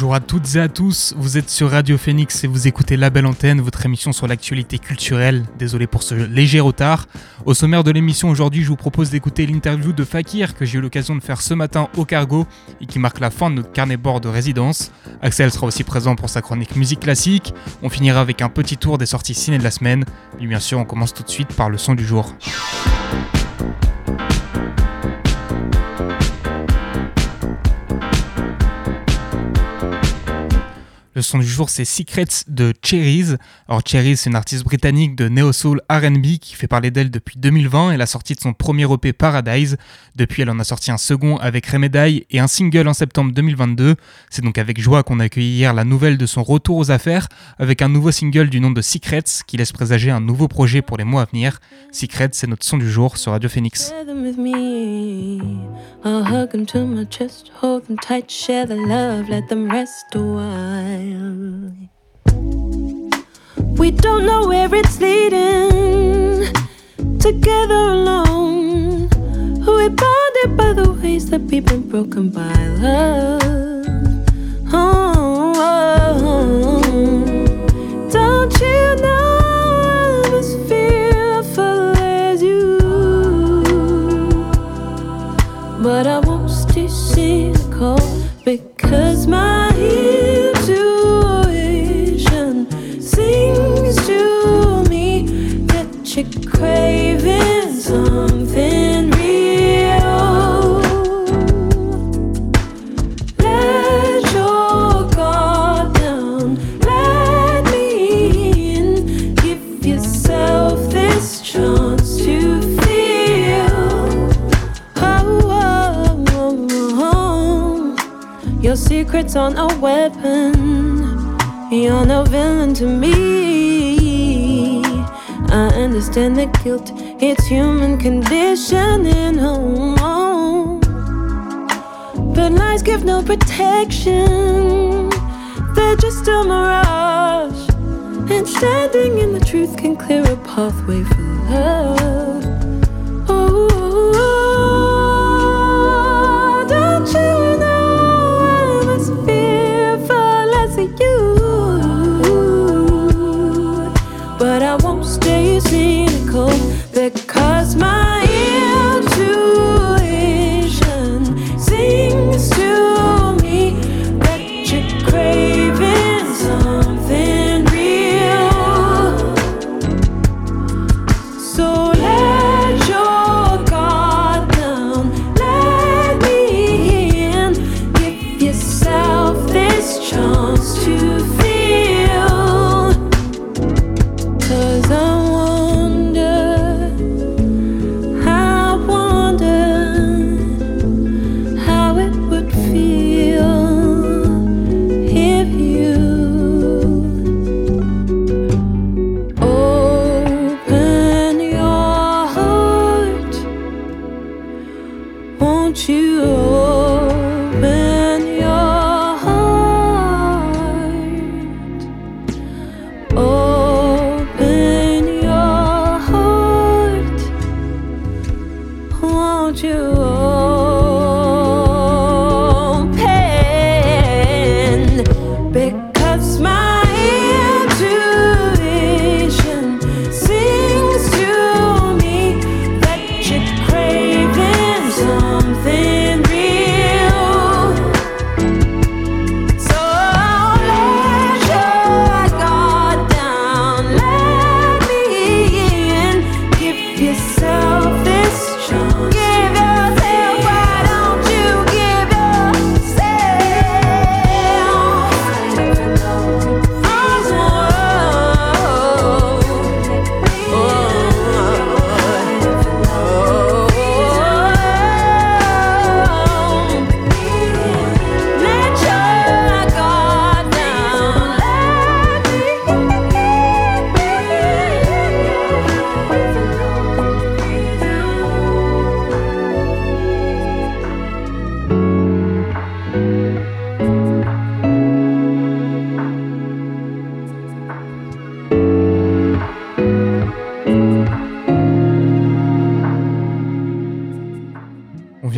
Bonjour à toutes et à tous, vous êtes sur Radio Phoenix et vous écoutez La Belle Antenne, votre émission sur l'actualité culturelle. Désolé pour ce léger retard. Au sommaire de l'émission aujourd'hui, je vous propose d'écouter l'interview de Fakir que j'ai eu l'occasion de faire ce matin au Cargo et qui marque la fin de notre carnet bord de résidence. Axel sera aussi présent pour sa chronique musique classique. On finira avec un petit tour des sorties ciné de la semaine. Et bien sûr, on commence tout de suite par le son du jour. Le son du jour, c'est Secrets de Cherries. Alors, Cherries, c'est une artiste britannique de neo-soul RB qui fait parler d'elle depuis 2020 et la sortie de son premier EP Paradise. Depuis, elle en a sorti un second avec Remedy et un single en septembre 2022. C'est donc avec joie qu'on a accueilli hier la nouvelle de son retour aux affaires avec un nouveau single du nom de Secrets qui laisse présager un nouveau projet pour les mois à venir. Secrets, c'est notre son du jour sur Radio Phoenix. We don't know where it's leading. Together alone, we're bonded by the ways that we've been broken by love. Oh, oh, oh.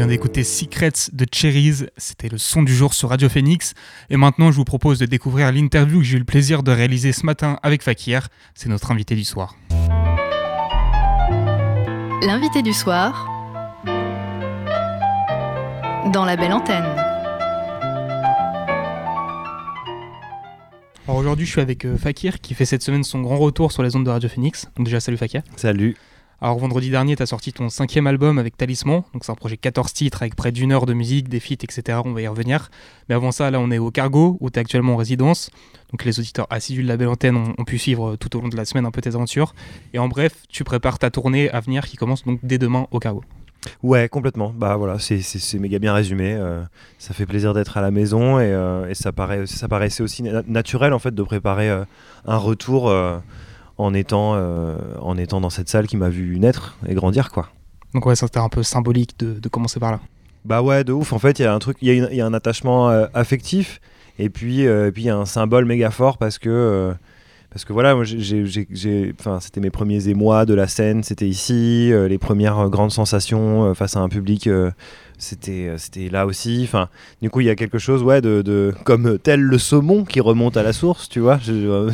Vient d'écouter Secrets de Cherries, c'était le son du jour sur Radio Phoenix. Et maintenant, je vous propose de découvrir l'interview que j'ai eu le plaisir de réaliser ce matin avec Fakir. C'est notre invité du soir. L'invité du soir dans la belle antenne. Alors aujourd'hui, je suis avec euh, Fakir qui fait cette semaine son grand retour sur les ondes de Radio Phoenix. Donc déjà, salut Fakir. Salut. Alors vendredi dernier, tu as sorti ton cinquième album avec Talisman, donc c'est un projet 14 titres avec près d'une heure de musique, des feats, etc. On va y revenir. Mais avant ça, là on est au Cargo, où tu es actuellement en résidence. Donc les auditeurs assidus de la belle antenne ont, pu suivre tout au long de la semaine un peu tes aventures. Et en bref, tu prépares ta tournée à venir qui commence donc dès demain au Cargo. Ouais, complètement. Bah voilà, c'est méga bien résumé. Euh, ça fait plaisir d'être à la maison et, euh, ça, paraît, ça paraissait aussi naturel en fait de préparer euh, un retour en étant, euh, en étant dans cette salle qui m'a vu naître et grandir, quoi. Donc ouais, c'était un peu symbolique de, commencer par là. Bah ouais, de ouf. En fait, il y a un truc, il y, a un attachement euh, affectif et puis euh, puis il y a un symbole méga fort parce que parce que voilà, moi j'ai, enfin c'était mes premiers émois de la scène, c'était ici, les premières grandes sensations face à un public c'était euh, c'était là aussi. Enfin du coup il y a quelque chose ouais de, de, comme tel le saumon qui remonte à la source tu vois. Je,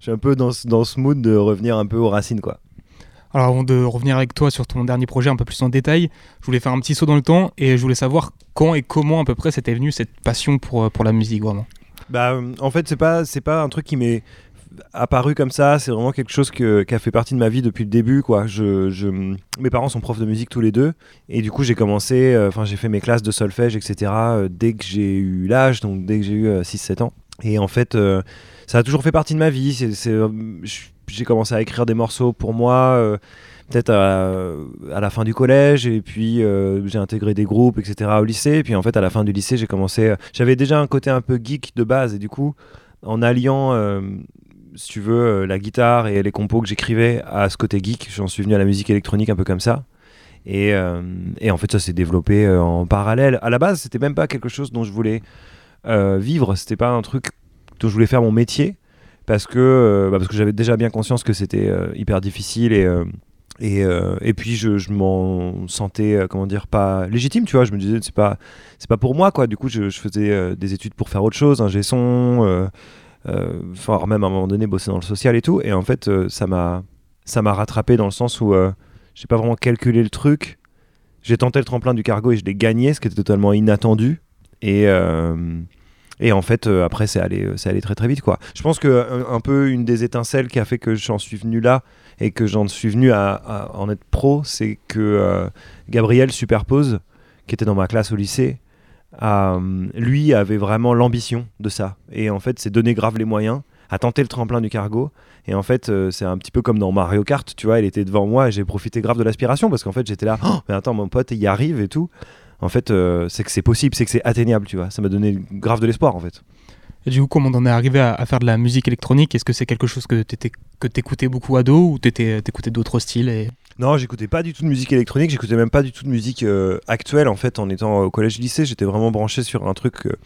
suis un peu dans, dans ce mood de revenir un peu aux racines quoi. Alors avant de revenir avec toi sur ton dernier projet un peu plus en détail je voulais faire un petit saut dans le temps et je voulais savoir quand et comment à peu près c'était venu cette passion pour, euh, pour la musique vraiment. Bah en fait c'est pas c'est pas un truc qui m'est apparu comme ça. C'est vraiment quelque chose qui a fait partie de ma vie depuis le début. Quoi. Je, mes parents sont profs de musique tous les deux. Et du coup, j'ai commencé, euh, enfin, j'ai fait mes classes de solfège, etc. Euh, dès que j'ai eu l'âge, donc dès que j'ai eu 6-7 euh, ans. Et en fait, ça a toujours fait partie de ma vie. j'ai commencé à écrire des morceaux pour moi peut-être à, la fin du collège et puis j'ai intégré des groupes etc au lycée et puis en fait à la fin du lycée j'ai commencé j'avais déjà un côté un peu geek de base et du coup en alliant si tu veux, euh, la guitare et les compos que j'écrivais à ce côté geek. J'en suis venu à la musique électronique un peu comme ça. Et, euh, en fait, ça s'est développé euh, en parallèle. À la base, c'était même pas quelque chose dont je voulais vivre. C'était pas un truc dont je voulais faire mon métier. Parce que, bah, que j'avais déjà bien conscience que c'était hyper difficile et. Puis je, je m'en sentais comment dire pas légitime tu vois je me disais c'est pas c'est pas pour moi quoi du coup je, faisais des études pour faire autre chose un son euh, enfin même à un moment donné bosser dans le social et tout. Et en fait euh, ça m'a ça m'a rattrapé dans le sens où euh, j'ai pas vraiment calculé le truc. J'ai tenté le tremplin du cargo et je l'ai gagné ce qui était totalement inattendu. Et et en fait, après, c'est allé, c'est allé très très vite, quoi. Je pense que un, peu une des étincelles qui a fait que j'en suis venu là et que j'en suis venu à, à, en être pro, c'est que Gabriel Superpose, qui était dans ma classe au lycée, lui avait vraiment l'ambition de ça. Et en fait, c'est donner grave les moyens, à tenter le tremplin du cargo. Et en fait, euh, c'est un petit peu comme dans Mario Kart, tu vois, il était devant moi et j'ai profité grave de l'aspiration parce qu'en fait, j'étais là, oh, mais attends, mon pote, il y arrive et tout. En fait, euh, c'est que c'est possible, c'est que c'est atteignable, tu vois. Ça m'a donné grave de l'espoir, en fait. Et du coup, comment on est arrivé à, faire de la musique électronique? Est-ce que c'est quelque chose que tu écoutais beaucoup ado ou tu écoutais d'autres styles et... Non, j'écoutais pas du tout de musique électronique, j'écoutais même pas du tout de musique euh, actuelle en fait en étant au collège-lycée, j'étais vraiment branché sur un truc euh,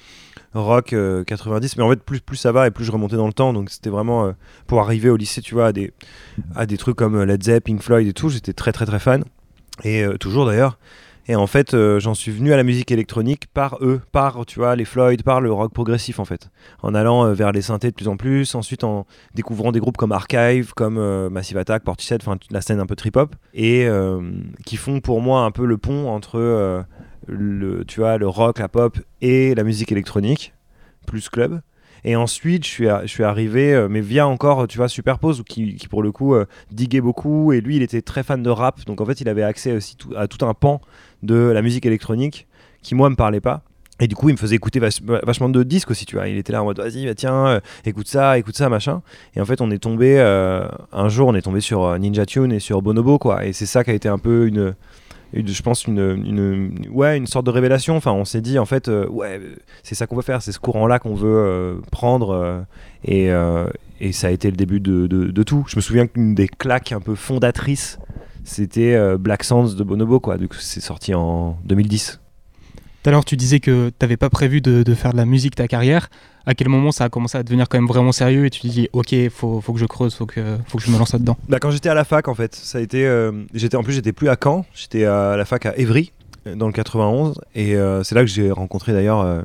rock 90 euh, mais en fait plus ça va et plus je remontais dans le temps. Donc c'était vraiment pour arriver au lycée, tu vois, à des à des trucs comme Led Zeppelin, Floyd et tout, j'étais très très très fan. Et toujours d'ailleurs. Et en fait, euh, j'en suis venu à la musique électronique par eux, par tu vois les Floyd, par le rock progressif en fait, en allant euh, vers les synthés de plus en plus, ensuite en découvrant des groupes comme Archive, comme euh, Massive Attack, Portishead, enfin la scène un peu trip hop, et qui font pour moi un peu le pont entre le tu vois le rock, la pop et la musique électronique plus club. Et ensuite, je suis, je suis arrivé, mais via encore, tu vois, Superpose, qui, qui pour le coup euh, diguait beaucoup. Et lui, il était très fan de rap. Donc en fait, il avait accès aussi à tout un pan de la musique électronique qui, moi, me parlait pas. Et du coup, il me faisait écouter vachement de disques aussi, tu vois. Il était là en mode, vas-y, bah, tiens, euh, écoute ça, écoute ça, machin. Et en fait, on est tombé, un jour, on est tombé sur Ninja Tune et sur Bonobo, quoi. Et c'est ça qui a été un peu une, je pense, une, ouais, une sorte de révélation. Enfin, on s'est dit, en fait, euh, ouais, c'est ça qu'on veut faire, c'est ce courant-là qu'on veut euh, prendre. Euh, et, et, ça a été le début de, de, tout. Je me souviens qu'une des claques un peu fondatrices, c'était Black Sands de Bonobo, quoi. Du coup, c'est sorti en 2010. Tout à l'heure, tu disais que tu n'avais pas prévu de, de, faire de la musique ta carrière. À quel moment ça a commencé à devenir quand même vraiment sérieux et tu te dis, ok, faut, faut que je creuse, faut que, faut que je me lance là-dedans? Bah, Quand j'étais à la fac, en fait, ça a été. Euh, j'étais En plus, j'étais plus à Caen, j'étais à la fac à Évry. dans le 91. Et euh, c'est là que j'ai rencontré d'ailleurs euh,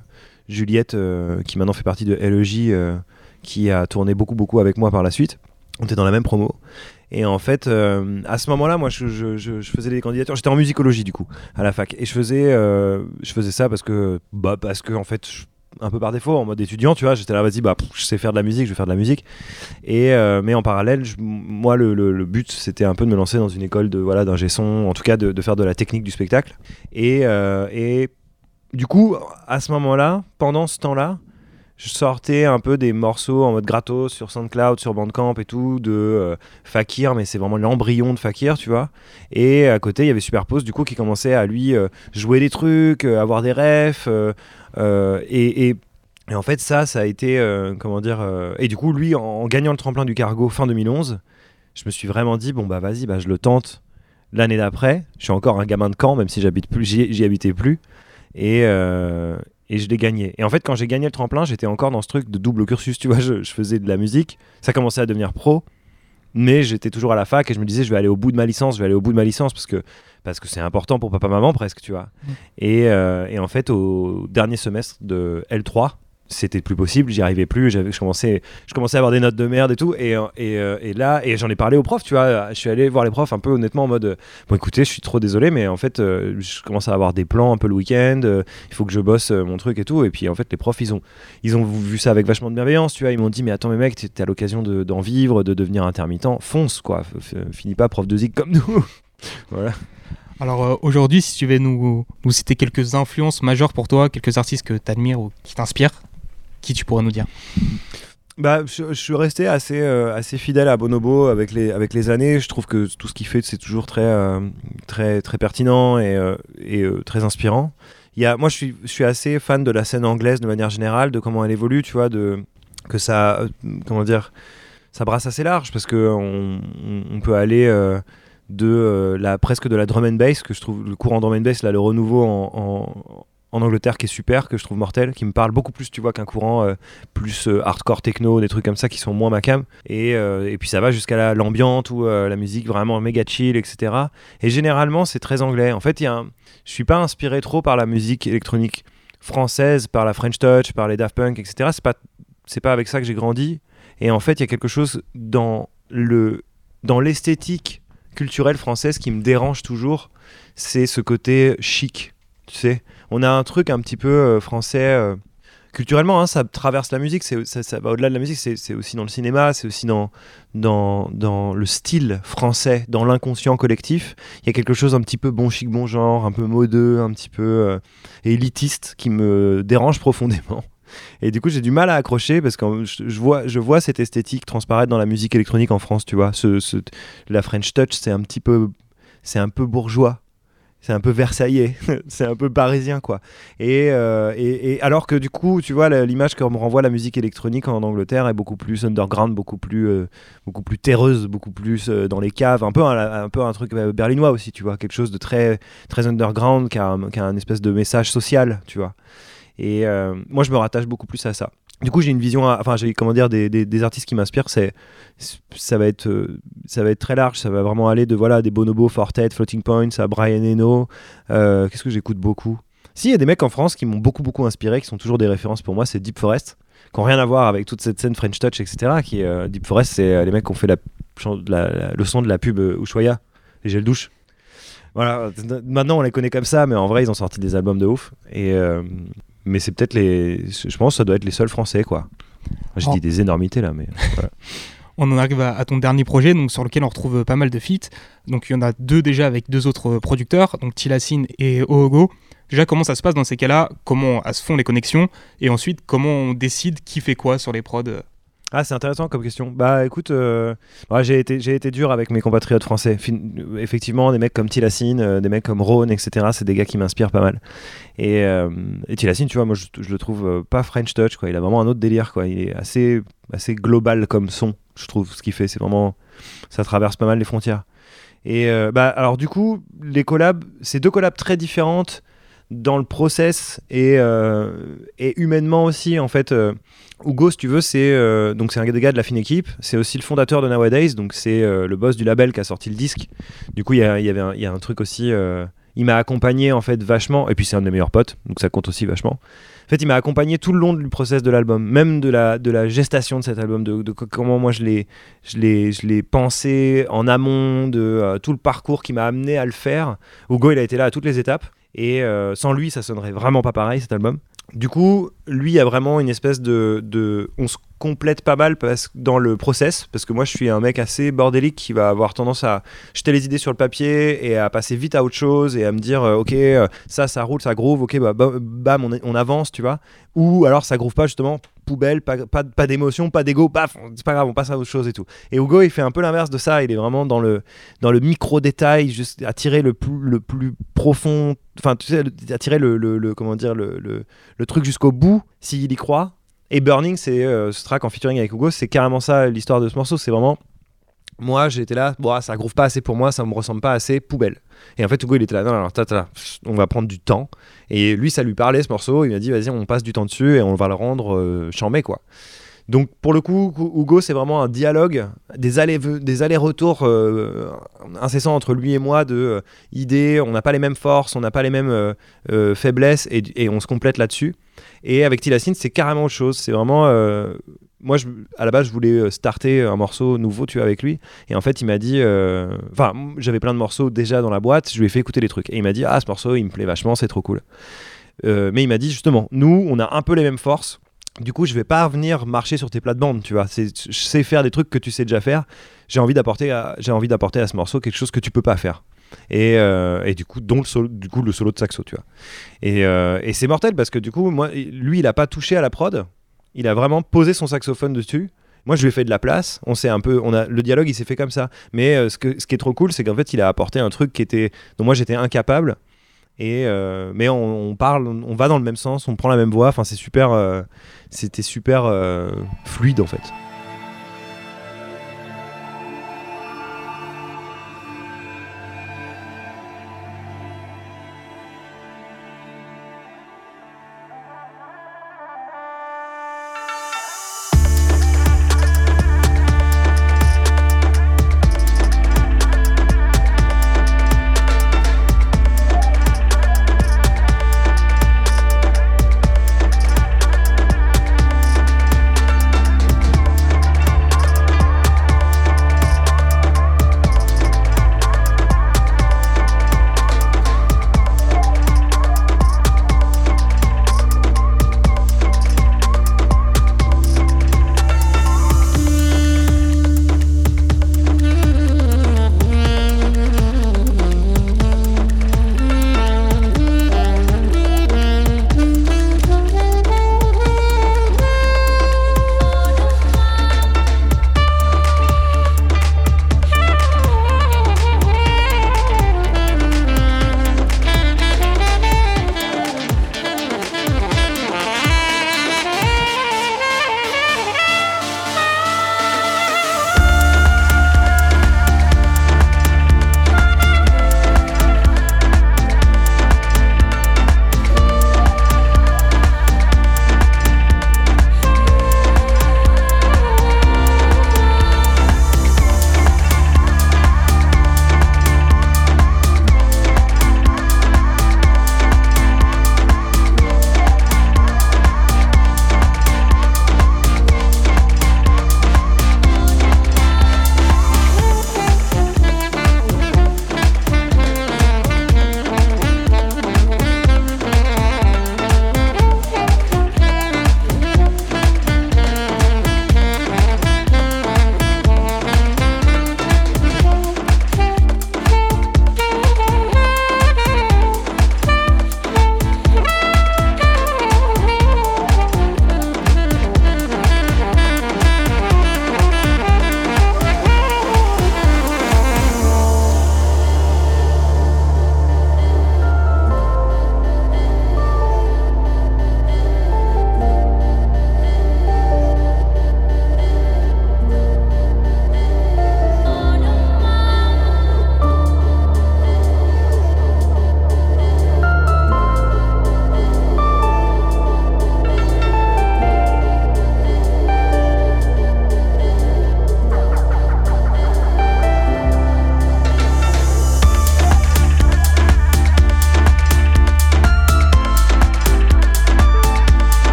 Juliette, euh, qui maintenant fait partie de LEJ, euh, qui a tourné beaucoup, beaucoup avec moi par la suite. On était dans la même promo. Et en fait, euh, à ce moment-là, moi, je, faisais des candidatures. J'étais en musicologie, du coup, à la fac. Et je faisais, euh, je faisais ça parce que, bah, parce en fait, un peu par défaut, en mode étudiant, tu vois, j'étais là, vas-y, bah, je sais faire de la musique, je vais faire de la musique. Et, euh, mais en parallèle, moi, le, but, c'était un peu de me lancer dans une école de, voilà, d'ingé son, en tout cas, de, de faire de la technique du spectacle. Et, et du coup, à ce moment-là, pendant ce temps-là, je sortais un peu des morceaux en mode gratos sur SoundCloud, sur Bandcamp et tout, de euh, Fakir, mais c'est vraiment l'embryon de Fakir, tu vois. Et à côté, il y avait Superpose, du coup, qui commençait à lui euh, jouer des trucs, euh, avoir des refs. et, et- en fait, ça, ça a été, comment dire... et du coup, lui, en, gagnant le tremplin du cargo fin 2011, je me suis vraiment dit, bon, bah vas-y, bah, je le tente l'année d'après. Je suis encore un gamin de camp, même si j'y, habitais plus. Et, et je l'ai gagné. Et en fait, quand j'ai gagné le tremplin, j'étais encore dans ce truc de double cursus, tu vois. Je, je faisais de la musique, ça commençait à devenir pro, mais j'étais toujours à la fac et je me disais, je vais aller au bout de ma licence, je vais aller au bout de ma licence parce que parce que c'est important pour papa-maman presque, tu vois. Mm. Et, euh, et en fait, au dernier semestre de L3, c'était plus possible, j'y arrivais plus, j'avais, je, commençais, je commençais à avoir des notes de merde et tout, et, euh, euh, et là, et j'en ai parlé aux profs, tu vois, je suis allé voir les profs un peu honnêtement en mode, euh, bon écoutez, je suis trop désolé, mais en fait, euh, je commence à avoir des plans un peu le week-end, euh, il faut que je bosse euh, mon truc et tout, et puis en fait, les profs, ils ont, ils ont vu ça avec vachement de bienveillance, tu vois, ils m'ont dit, mais attends, mais mec, à l'occasion de- d'en vivre, de devenir intermittent, fonce, quoi, finis pas prof de zig comme nous. voilà. Alors euh, aujourd'hui, si tu veux nous, nous citer quelques influences majeures pour toi, quelques artistes que tu admires ou qui t'inspirent, qui tu pourrais nous dire Bah, je, suis resté assez, euh, assez fidèle à Bonobo avec les, avec les années. Je trouve que tout ce qu'il fait, c'est toujours très, euh, très, très pertinent et, euh, très inspirant. Il y a, moi, je suis, je suis assez fan de la scène anglaise de manière générale, de comment elle évolue, tu vois, de, que ça, comment dire, ça brasse assez large parce que on, peut aller de la, presque de la drum and bass, que je trouve le courant drum and bass, là, le renouveau en, en, en Angleterre qui est super, que je trouve mortel, qui me parle beaucoup plus, tu vois, qu'un courant euh, plus euh, hardcore techno, des trucs comme ça qui sont moins ma cam. Et, euh, et puis ça va jusqu'à la- l'ambiance ou euh, la musique vraiment méga chill, etc. Et généralement, c'est très anglais. En fait, y a je suis pas inspiré trop par la musique électronique française, par la French Touch, par les Daft Punk, etc. C'est pas, pas avec ça que j'ai grandi. Et en fait, il y a quelque chose dans le dans l'esthétique culturelle française qui me dérange toujours, c'est ce côté chic, tu sais. On a un truc un petit peu euh, français euh, culturellement, hein, ça traverse la musique, ça, ça va au-delà de la musique, c'est, aussi dans le cinéma, c'est aussi dans, dans, dans le style français, dans l'inconscient collectif. Il y a quelque chose un petit peu bon chic, bon genre, un peu modeux, un petit peu euh, élitiste qui me dérange profondément. Et du coup, j'ai du mal à accrocher parce que je, vois, je vois cette esthétique transparaître dans la musique électronique en France, tu vois. Ce- la French Touch, c'est un petit peu, c'est un peu bourgeois. C'est un peu versaillais, c'est un peu parisien quoi. Et, euh, et, et alors que du coup, tu vois, l'image que me renvoie la musique électronique en Angleterre est beaucoup plus underground, beaucoup plus, euh, beaucoup plus terreuse, beaucoup plus euh, dans les caves, un peu un, peu un truc berlinois aussi, tu vois, quelque chose de très, très underground, qui a, qui a un espèce de message social, tu vois. Et moi, je me rattache beaucoup plus à ça. Du coup, j'ai une vision, enfin, j'ai comment dire, des, des, artistes qui m'inspirent. C'est, ça va être, euh, ça va être très large. Ça va vraiment aller de voilà des Bonobo, Fortet, Floating Points, à Brian Eno. Euh, Qu'est-ce que j'écoute beaucoup? Si, il y a des mecs en France qui m'ont beaucoup beaucoup inspiré, qui sont toujours des références pour moi. C'est Deep Forest, qui n'ont rien à voir avec toute cette scène French Touch, etc. Qui, euh, Deep Forest, c'est les mecs qui ont fait la, le son de la pub Ushuaïa, les gels douche. Voilà, maintenant on les connaît comme ça, mais en vrai ils ont sorti des albums de ouf. Et mais c'est peut-être les, je pense que ça doit être les seuls français quoi. Oh. dis des énormités là, mais voilà. On en arrive à, à ton dernier projet, donc sur lequel on retrouve pas mal de feats. Donc il y en a deux déjà avec deux autres producteurs, donc Tilassine et Oogo. Déjà, comment ça se passe dans ces cas-là? Comment se font les connexions? Et ensuite, comment on décide qui fait quoi sur les prods Ah, c'est intéressant comme question. Bah écoute, ouais, j'ai été, j'ai été dur avec mes compatriotes français. Euh, effectivement, des mecs comme Tilassine, euh, des mecs comme Rhône, etc., c'est des gars qui m'inspirent pas mal. Et, euh, et Tilassine, tu vois, moi je, je le trouve pas French Touch, quoi. Il a vraiment un autre délire, quoi. Il est assez, assez global comme son, je trouve, ce qu'il fait. C'est vraiment. Ça traverse pas mal les frontières. Et bah, alors, du coup, les collabs, c'est deux collabs très différentes dans le process et, euh, et humainement aussi, en fait. euh, Hugo, si tu veux, c'est euh, donc c'est un gars de la fine équipe. C'est aussi le fondateur de Nowadays, donc c'est euh, le boss du label qui a sorti le disque. Du coup, il y avait un, y a un truc aussi. il m'a accompagné en fait vachement, et puis c'est un de mes meilleurs potes, donc ça compte aussi vachement. En fait, il m'a accompagné tout le long du process de l'album, même de la, de la gestation de cet album, de, de comment moi je l'ai, je l'ai, je l'ai pensé en amont, de tout le parcours qui m'a amené à le faire. Hugo, il a été là à toutes les étapes, et euh, sans lui, ça sonnerait vraiment pas pareil cet album. Du coup, lui a vraiment une espèce de, on se complète pas mal parce, dans le process, parce que moi je suis un mec assez bordélique qui va avoir tendance à jeter les idées sur le papier et à passer vite à autre chose et à me dire euh, ok euh, ça ça roule ça groove ok bah, bah bam on, on, avance tu vois ou alors ça groove pas justement poubelle pas, pas, pas d'émotion pas d'ego paf c'est pas grave on passe à autre chose et tout et Hugo il fait un peu l'inverse de ça il est vraiment dans le dans le micro détail juste à tirer le plus le plus profond enfin tu sais à le, le, comment dire le, le truc jusqu'au bout s'il y croit et Burning, c'est euh, ce track en featuring avec Hugo, c'est carrément ça l'histoire de ce morceau. C'est vraiment moi j'étais là, bon, ça groove pas assez pour moi, ça me ressemble pas assez, poubelle. Et en fait, Hugo il était là, non, non, tata, on va prendre du temps. Et lui, ça lui parlait ce morceau, il m'a dit, vas-y, on passe du temps dessus et on va le rendre euh, chambé, quoi. Donc pour le coup, Hugo, c'est vraiment un dialogue, des allers-retours des allers euh, incessants entre lui et moi de euh, idées, on n'a pas les mêmes forces, on n'a pas les mêmes euh, faiblesses et, et, on se complète là-dessus. Et avec Tilacine, c'est carrément autre chose. C'est vraiment... Euh, moi, à la base, je voulais starter un morceau nouveau, tu vois, avec lui. Et en fait, il m'a dit... Enfin, j'avais plein de morceaux déjà dans la boîte, je lui ai fait écouter les trucs. Et il m'a dit, ah, ce morceau, il me plaît vachement, c'est trop cool. mais il m'a dit, justement, nous, on a un peu les mêmes forces du coup, je vais pas venir marcher sur tes plates-bandes, tu vois. Je sais faire des trucs que tu sais déjà faire. J'ai envie d'apporter à, d'apporter à ce morceau quelque chose que tu peux pas faire. Et, euh, du coup, dont le solo, du coup, le solo de saxo, tu vois. Et, euh, et c'est mortel parce que du coup, moi, lui, il a pas touché à la prod. Il a vraiment posé son saxophone dessus. Moi, je lui ai fait de la place. On un peu, on a, le dialogue, il s'est fait comme ça. Mais euh, ce, qui est trop cool, c'est qu'en fait, il a apporté un truc qui était, dont moi, j'étais incapable. Et euh, mais on, parle, on va dans le même sens, on prend la même voix. Enfin, c'est super, euh, c'était super fluide en fait.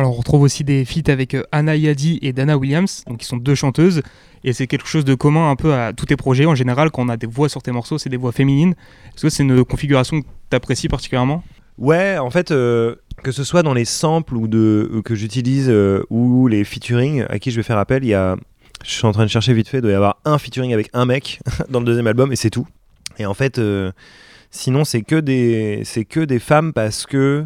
Alors on retrouve aussi des feats avec euh, Anna Yadi et Dana Williams, donc qui sont deux chanteuses, et c'est quelque chose de commun un peu à tous tes projets. En général, quand on a des voix sur tes morceaux, c'est des voix féminines. Est-ce que c'est une configuration que tu apprécies particulièrement? Ouais, en fait, euh, que ce soit dans les samples ou que j'utilise euh, ou les featuring à qui je vais faire appel, il y a, je suis en train de chercher vite fait, il doit y avoir un featuring avec un mec dans le deuxième album et c'est tout. Et en fait, sinon c'est que des, c'est que des femmes parce que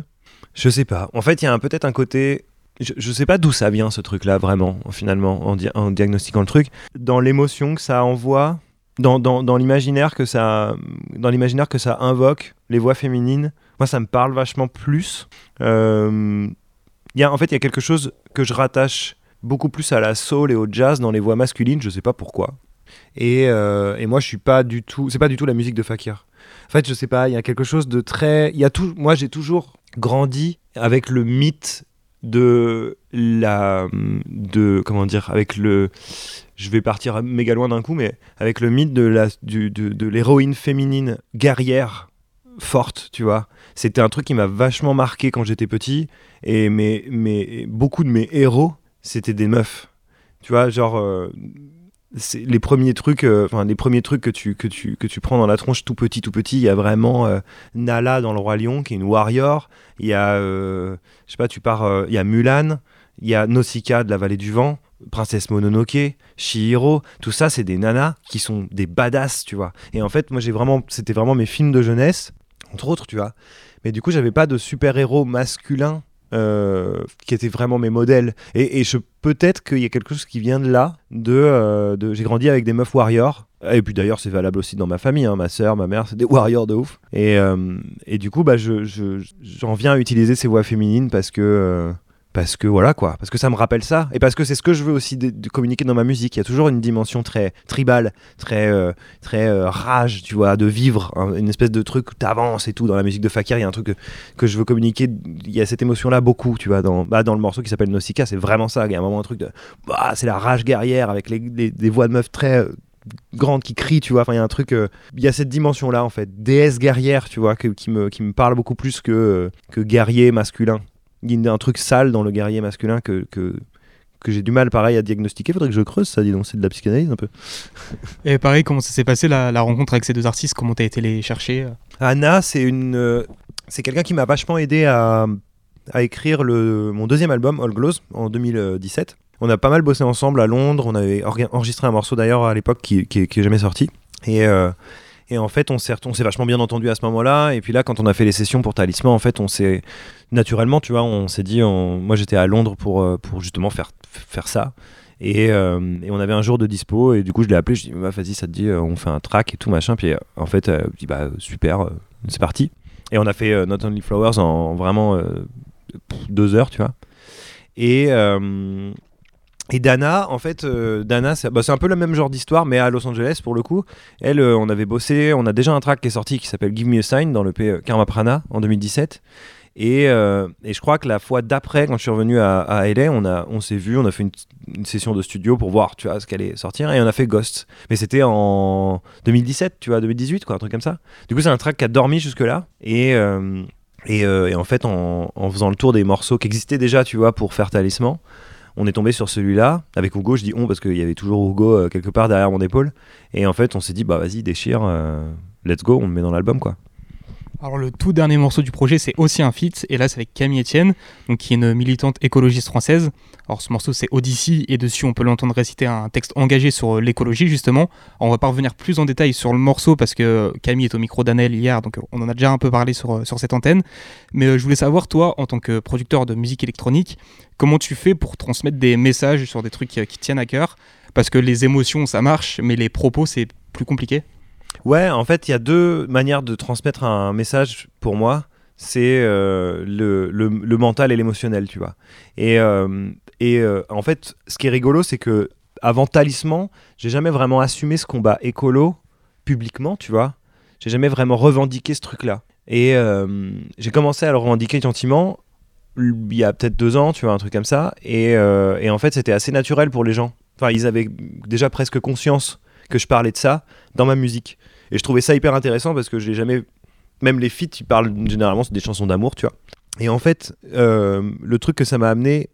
je sais pas. En fait, il y a peut-être un côté. Je, sais pas d'où ça vient ce truc-là, vraiment, finalement, en, en, diagnostiquant le truc. Dans l'émotion que ça envoie, dans, l'imaginaire que ça, dans l'imaginaire que ça invoque, les voix féminines, moi ça me parle vachement plus. Euh, y a, en fait, il y a quelque chose que je rattache beaucoup plus à la soul et au jazz dans les voix masculines, je sais pas pourquoi. Et, euh, et moi, je suis pas du tout. C'est pas du tout la musique de Fakir. En fait, je sais pas, il y a quelque chose de très. Y a tout. Moi, j'ai toujours grandi avec le mythe de la de comment dire avec le je vais partir méga loin d'un coup mais avec le mythe de la du, de, l'héroïne féminine guerrière forte tu vois. C'était un truc qui m'a vachement marqué quand j'étais petit et mais beaucoup de mes héros c'était des meufs. Tu vois genre euh, les premiers trucs euh, enfin les premiers trucs que tu que tu que tu prends dans la tronche tout petit tout petit il y a vraiment euh, Nala dans le roi lion qui est une warrior. Il y a euh, je sais pas tu pars il y a Mulan il y a Nausicaa de la vallée du vent princesse Mononoke Shihiro. Tout ça c'est des nanas qui sont des badass tu vois. Et en fait moi j'ai vraiment c'était vraiment mes films de jeunesse entre autres tu vois. Mais du coup j'avais pas de super héros masculin euh, qui étaient vraiment mes modèles. Et, peut-être qu'il y a quelque chose qui vient de là. Euh, de j'ai grandi avec des meufs warriors. Et puis d'ailleurs, c'est valable aussi dans ma famille. Hein. Ma soeur, ma mère, c'est des warriors de ouf. Et, euh, du coup, bah, je, je, j'en viens à utiliser ces voix féminines parce que parce que voilà quoi, parce que ça me rappelle ça, et parce que c'est ce que je veux aussi de, communiquer dans ma musique. Il y a toujours une dimension très tribale, très euh, très euh, rage, tu vois, de vivre, hein, une espèce de truc où t'avances et tout. Dans la musique de Fakir, il y a un truc que, je veux communiquer. Il y a cette émotion là beaucoup, tu vois, dans bah, dans le morceau qui s'appelle Nausicaa, c'est vraiment ça. Il y a un moment un truc de, bah, c'est la rage guerrière avec les, des voix de meufs très euh, grandes qui crient, tu vois. Enfin, il y a un truc, il y a cette dimension là en fait, déesse guerrière, tu vois, qui me qui me parle beaucoup plus que que guerrier masculin il y a un truc sale dans le guerrier masculin que, que, que j'ai du mal pareil à diagnostiquer. Faudrait que je creuse ça, dis donc, c'est de la psychanalyse un peu. Et pareil, comment ça s'est passé la, la, rencontre avec ces deux artistes? Comment t'as été les chercher Anna, c'est une, euh, c'est quelqu'un qui m'a vachement aidé à, à écrire le, mon deuxième album, All Glows, en 2017. On a pas mal bossé ensemble à Londres. On avait enregistré un morceau d'ailleurs à l'époque qui, qui, qui est jamais sorti. Et, euh, et en fait, on s'est, vachement bien entendu à ce moment-là. Et puis là, quand on a fait les sessions pour Talisman, en fait, on s'est naturellement, tu vois, on s'est dit, moi j'étais à Londres pour, pour justement faire, faire ça. Et, euh, et, on avait un jour de dispo. Et du coup je l'ai appelé, je lui ai dit vas-y ça te dit on fait un track et tout machin. Puis en fait euh, je dis bah super c'est parti. Et on a fait Not Only Flowers en vraiment deux heures tu vois. Et et Dana, en fait, euh, Dana, c'est bah, un peu le même genre d'histoire, mais à Los Angeles pour le coup. Elle, euh, on avait bossé, on a déjà un track qui est sorti qui s'appelle Give Me a Sign dans le P Karma Prana en 2017. Et, euh, je crois que la fois d'après, quand je suis revenu à, à LA, on, on s'est vu, on a fait une, session de studio pour voir tu vois, ce qu'elle allait sortir, et on a fait Ghost. Mais c'était en 2017, tu vois, 2018, quoi, un truc comme ça. Du coup, c'est un track qui a dormi jusque-là. Et, euh, euh, et, en fait, en, en, faisant le tour des morceaux qui existaient déjà, tu vois, pour faire Talisman, on est tombé sur celui-là avec Hugo. Je dis on parce qu'il y avait toujours Hugo euh, quelque part derrière mon épaule. Et en fait, on s'est dit bah vas-y, déchire, euh, let's go, on le met dans l'album quoi. Alors le tout dernier morceau du projet, c'est aussi un feat, et là c'est avec Camille Etienne, donc qui est une militante écologiste française. Alors ce morceau c'est Odyssey, et dessus on peut l'entendre réciter un texte engagé sur l'écologie justement. Alors, on va pas revenir plus en détail sur le morceau parce que Camille est au micro d'Anel hier, donc on en a déjà un peu parlé sur, sur cette antenne. Mais euh, je voulais savoir, toi, en tant que producteur de musique électronique, comment tu fais pour transmettre des messages sur des trucs qui, qui tiennent à cœur? Parce que les émotions ça marche, mais les propos c'est plus compliqué? Ouais, en fait, il y a deux manières de transmettre un message pour moi. C'est euh, le, mental et l'émotionnel, tu vois. Et, euh, euh, en fait, ce qui est rigolo, c'est que avant Talisman, j'ai jamais vraiment assumé ce combat écolo publiquement, tu vois. J'ai jamais vraiment revendiqué ce truc-là. Et j'ai commencé à le revendiquer gentiment il y a peut-être deux ans, tu vois, un truc comme ça. Et en fait, c'était assez naturel pour les gens. Enfin, ils avaient déjà presque conscience que je parlais de ça dans ma musique. Et je trouvais ça hyper intéressant parce que je l'ai jamais. Même les feats, ils parlent généralement des chansons d'amour, tu vois. Et en fait, euh, le truc que ça m'a amené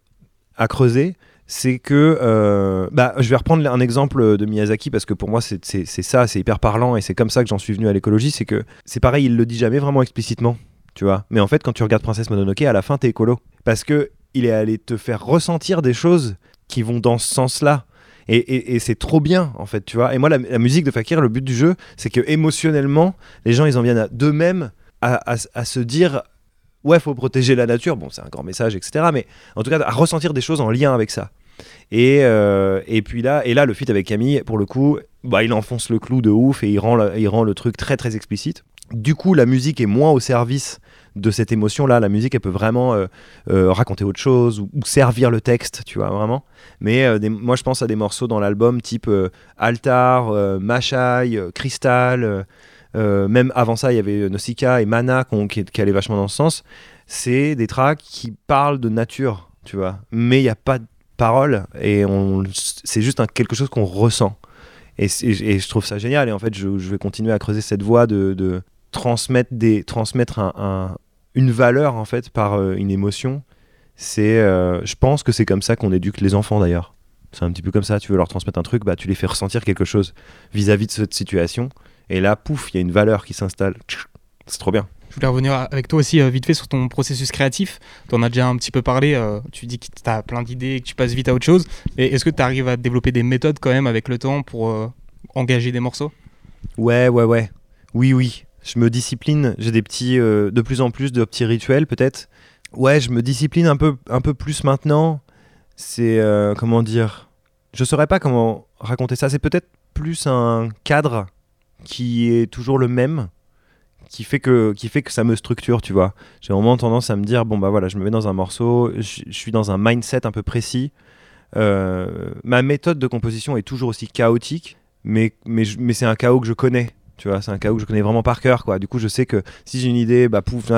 à creuser, c'est que. euh, bah, je vais reprendre un exemple de Miyazaki parce que pour moi, c'est ça, c'est hyper parlant et c'est comme ça que j'en suis venu à l'écologie. C'est que c'est pareil, il le dit jamais vraiment explicitement, tu vois. Mais en fait, quand tu regardes Princesse Mononoke, à la fin, t'es écolo. Parce que il est allé te faire ressentir des choses qui vont dans ce sens-là. Et, c'est trop bien, en fait, tu vois. Et moi, la, musique de Fakir, le but du jeu, c'est que émotionnellement, les gens, ils en viennent d'eux-mêmes à, à- se dire ouais, faut protéger la nature. Bon, c'est un grand message, etc. Mais en tout cas, à ressentir des choses en lien avec ça. Et, euh, et puis là, et là, le feat avec Camille, pour le coup, bah, il enfonce le clou de ouf et il rend, il rend le truc très très explicite. Du coup, la musique est moins au service de cette émotion-là. La musique, elle peut vraiment euh, euh, raconter autre chose ou, servir le texte, tu vois, vraiment. Mais euh, moi, je pense à des morceaux dans l'album type Altar, Machai, Crystal. même avant ça, il y avait Nausicaa et Mana qui, qui allaient vachement dans ce sens. C'est des tracks qui parlent de nature, tu vois. Mais il n'y a pas de parole et c'est juste un- quelque chose qu'on ressent. Et, je trouve ça génial. Et en fait, je, vais continuer à creuser cette voie de transmettre, des, transmettre un- un- une valeur en fait par euh, une émotion. C'est, euh, je pense que c'est comme ça qu'on éduque les enfants d'ailleurs. C'est un petit peu comme ça. Tu veux leur transmettre un truc, bah tu les fais ressentir quelque chose vis-à-vis de cette situation. Et là, pouf, il y a une valeur qui s'installe. C'est trop bien. Je voulais revenir avec toi aussi euh, vite fait sur ton processus créatif. Tu en as déjà un petit peu parlé. euh, tu dis que tu as plein d'idées et que tu passes vite à autre chose. Et est-ce que tu arrives à développer des méthodes quand même avec le temps pour euh, engager des morceaux? Ouais, ouais, ouais. Oui, oui. Je me discipline. J'ai des petits, euh, de plus en plus de petits rituels peut-être. Ouais, je me discipline un peu, un peu plus maintenant. C'est euh, comment dire? Je saurais pas comment raconter ça. C'est peut-être plus un cadre qui est toujours le même, qui fait que, qui fait que ça me structure, tu vois. J'ai vraiment tendance à me dire bon bah voilà, je me mets dans un morceau, je, suis dans un mindset un peu précis. Euh, ma méthode de composition est toujours aussi chaotique, mais, mais c'est un chaos que je connais. Tu vois, c'est un chaos que je connais vraiment par cœur, quoi. Du coup, je sais que si j'ai une idée, bah pouf,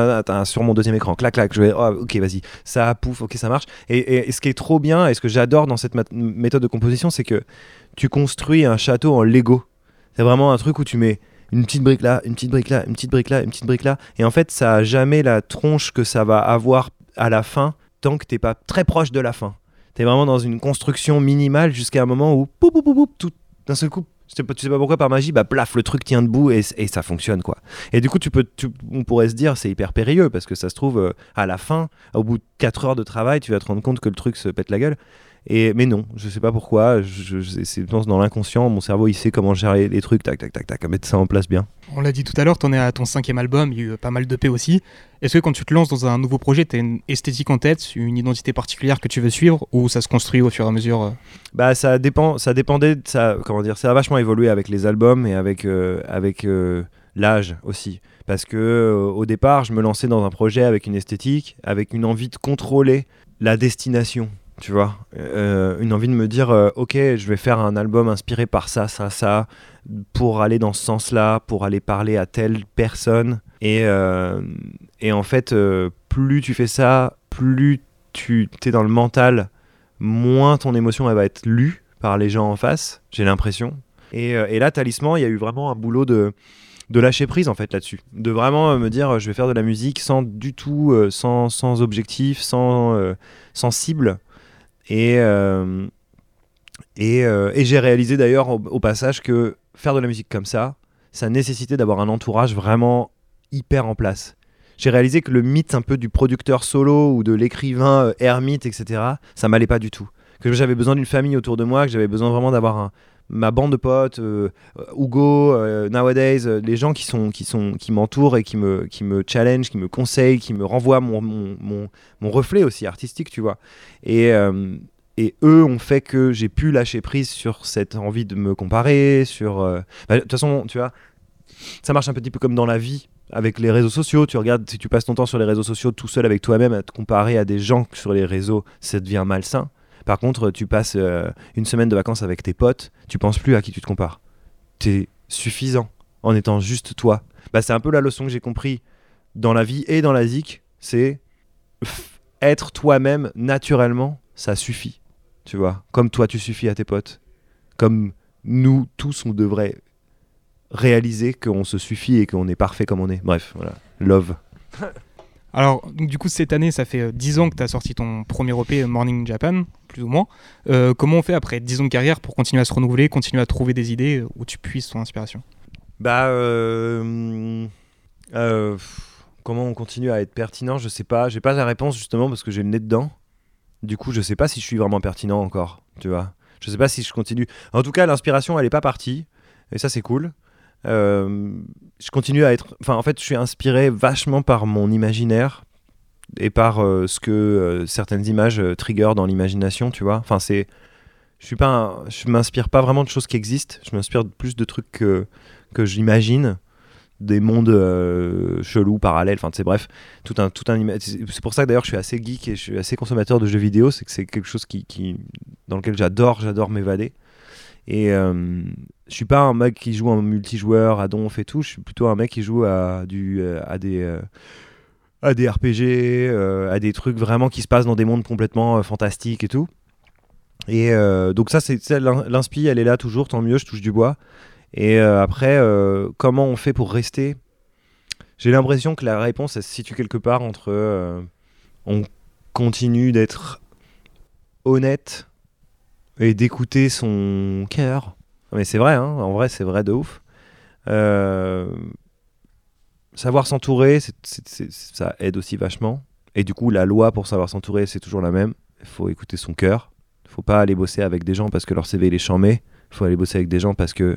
sur mon deuxième écran, clac, clac, je vais, oh, ok, vas-y, ça, pouf, ok, ça marche. Et, et- ce qui est trop bien, et ce que j'adore dans cette méthode de composition, c'est que tu construis un château en Lego. C'est vraiment un truc où tu mets une petite brique là, une petite brique là, une petite brique là, une petite brique là, et en fait, ça a jamais la tronche que ça va avoir à la fin, tant que t'es pas très proche de la fin. T'es vraiment dans une construction minimale jusqu'à un moment où, poup, poup, poup, tout d'un seul coup, tu sais pas pourquoi par magie, bah plaf, le truc tient debout et, et ça fonctionne quoi. Et du coup, tu peux, tu- on pourrait se dire c'est hyper périlleux parce que ça se trouve euh, à la fin, au bout de 4 heures de travail, tu vas te rendre compte que le truc se pète la gueule. Et, mais non, je sais pas pourquoi, je, je- c'est je pense dans l'inconscient, mon cerveau il sait comment gérer les trucs, tac tac tac tac, à mettre ça en place bien. On l'a dit tout à l'heure, tu en es à ton cinquième album, il y a eu pas mal d'EP aussi. Est-ce que quand tu te lances dans un nouveau projet, tu as une esthétique en tête, une identité particulière que tu veux suivre, ou ça se construit au fur et à mesure euh Bah ça dépend, ça dépendait, de ça, comment dire, ça a vachement évolué avec les albums et avec euh, avec euh, l'âge aussi, parce que au départ, je me lançais dans un projet avec une esthétique, avec une envie de contrôler la destination, tu vois, Euh, une envie de me dire, euh, ok, je vais faire un album inspiré par ça, ça, ça, pour aller dans ce sens-là, pour aller parler à telle personne, et euh, et en fait, plus tu fais ça, plus tu es dans le mental moins ton émotion va être lue par les gens en face, j'ai l'impression. Et, et là, Talisman, il y a eu vraiment un boulot de, de lâcher prise en fait là-dessus. De vraiment me dire, je vais faire de la musique sans du tout, sans, sans objectif, sans, sans cible. Et, euh, euh, et j'ai réalisé d'ailleurs au, au passage que faire de la musique comme ça, ça nécessitait d'avoir un entourage vraiment hyper en place. J'ai réalisé que le mythe un peu du producteur solo ou de l'écrivain euh, ermite, etc., ça m'allait pas du tout. Que j'avais besoin d'une famille autour de moi, que j'avais besoin vraiment d'avoir un- ma bande de potes, euh, Hugo, euh, Nowadays, euh, les gens qui, sont, qui, sont, qui m'entourent et qui me, qui me challenge, qui me conseillent, qui me renvoient mon, mon, mon, reflet aussi artistique, tu vois. Et, et eux ont fait que j'ai pu lâcher prise sur cette envie de me comparer, sur... bah, De toute façon, tu vois, ça marche un petit peu comme dans la vie avec les réseaux sociaux. Tu regardes, si tu passes ton temps sur les réseaux sociaux tout seul avec toi-même à te comparer à des gens sur les réseaux, ça devient malsain. Par contre, tu passes euh, une semaine de vacances avec tes potes, tu penses plus à qui tu te compares. T'es suffisant en étant juste toi. Bah, c'est un peu la leçon que j'ai compris dans la vie et dans la zik, c'est être toi-même naturellement, ça suffit. Tu vois, comme toi tu suffis à tes potes, comme nous tous, on devrait réaliser qu'on se suffit et qu'on est parfait comme on est. Bref, voilà. Love. Alors, du coup, cette année, ça fait euh, 10 ans que tu as sorti ton premier EP Morning Japan, plus ou moins. Euh, comment on fait après 10 ans de carrière pour continuer à se renouveler, continuer à trouver des idées euh, où tu puisses ton inspiration? Bah, euh, euh, comment on continue à être pertinent? Je sais pas. J'ai pas la réponse justement parce que j'ai le nez dedans. Du coup, je sais pas si je suis vraiment pertinent encore. Tu vois Je sais pas si je continue. En tout cas, l'inspiration, elle est pas partie. Et ça, c'est cool. Euh, je continue à être. Enfin, en fait, je suis inspiré vachement par mon imaginaire et par euh, ce que euh, certaines images trigger dans l'imagination, tu vois. Enfin, c'est. Je suis pas. Je m'inspire pas vraiment de choses qui existent. Je m'inspire plus de trucs que que j'imagine, des mondes chelous, parallèles. Enfin, c'est bref, tout un tout un. c'est pour ça que d'ailleurs, je suis assez geek et je suis assez consommateur de jeux vidéo. C'est que c'est quelque chose qui, qui dans lequel j'adore, j'adore m'évader. Et euh, je suis pas un mec qui joue en multijoueur à donf et tout. Je suis plutôt un mec qui joue à du euh, à des euh, à des RPG, euh, à des trucs vraiment qui se passent dans des mondes complètement fantastiques et tout. Et donc ça, c'est l'inspi, elle est là toujours. Tant mieux, je touche du bois. Et après, comment on fait pour rester? J'ai l'impression que la réponse, elle se situe quelque part entre on continue d'être honnête et d'écouter son cœur. Mais c'est vrai, hein, en vrai, c'est vrai de ouf. Euh, savoir s'entourer, ça aide aussi vachement. Et du coup, la loi pour savoir s'entourer, c'est toujours la même. Il faut écouter son cœur. Il faut pas aller bosser avec des gens parce que leur CV il est chambé. Il faut aller bosser avec des gens parce que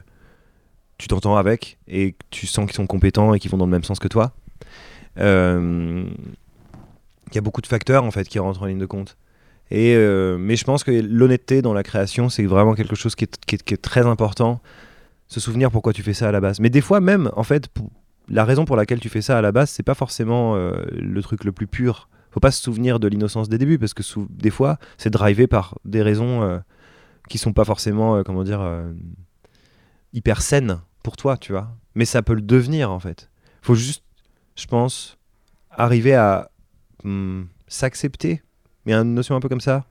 tu t'entends avec et tu sens qu'ils sont compétents et qu'ils vont dans le même sens que toi. Euh, Il y a beaucoup de facteurs en fait qui rentrent en ligne de compte. Euh, mais je pense que l'honnêteté dans la création, c'est vraiment quelque chose qui est, très important. Se souvenir pourquoi tu fais ça à la base. Mais des fois même, en fait, la raison pour laquelle tu fais ça à la base, c'est pas forcément euh, le truc le plus pur. Faut pas se souvenir de l'innocence des débuts parce que des fois, c'est drivé par des raisons euh, qui sont pas forcément, euh, comment dire, hyper saines pour toi, tu vois. Mais ça peut le devenir en fait. Faut juste, je pense, arriver à hum, s'accepter. A une notion un peu comme ça.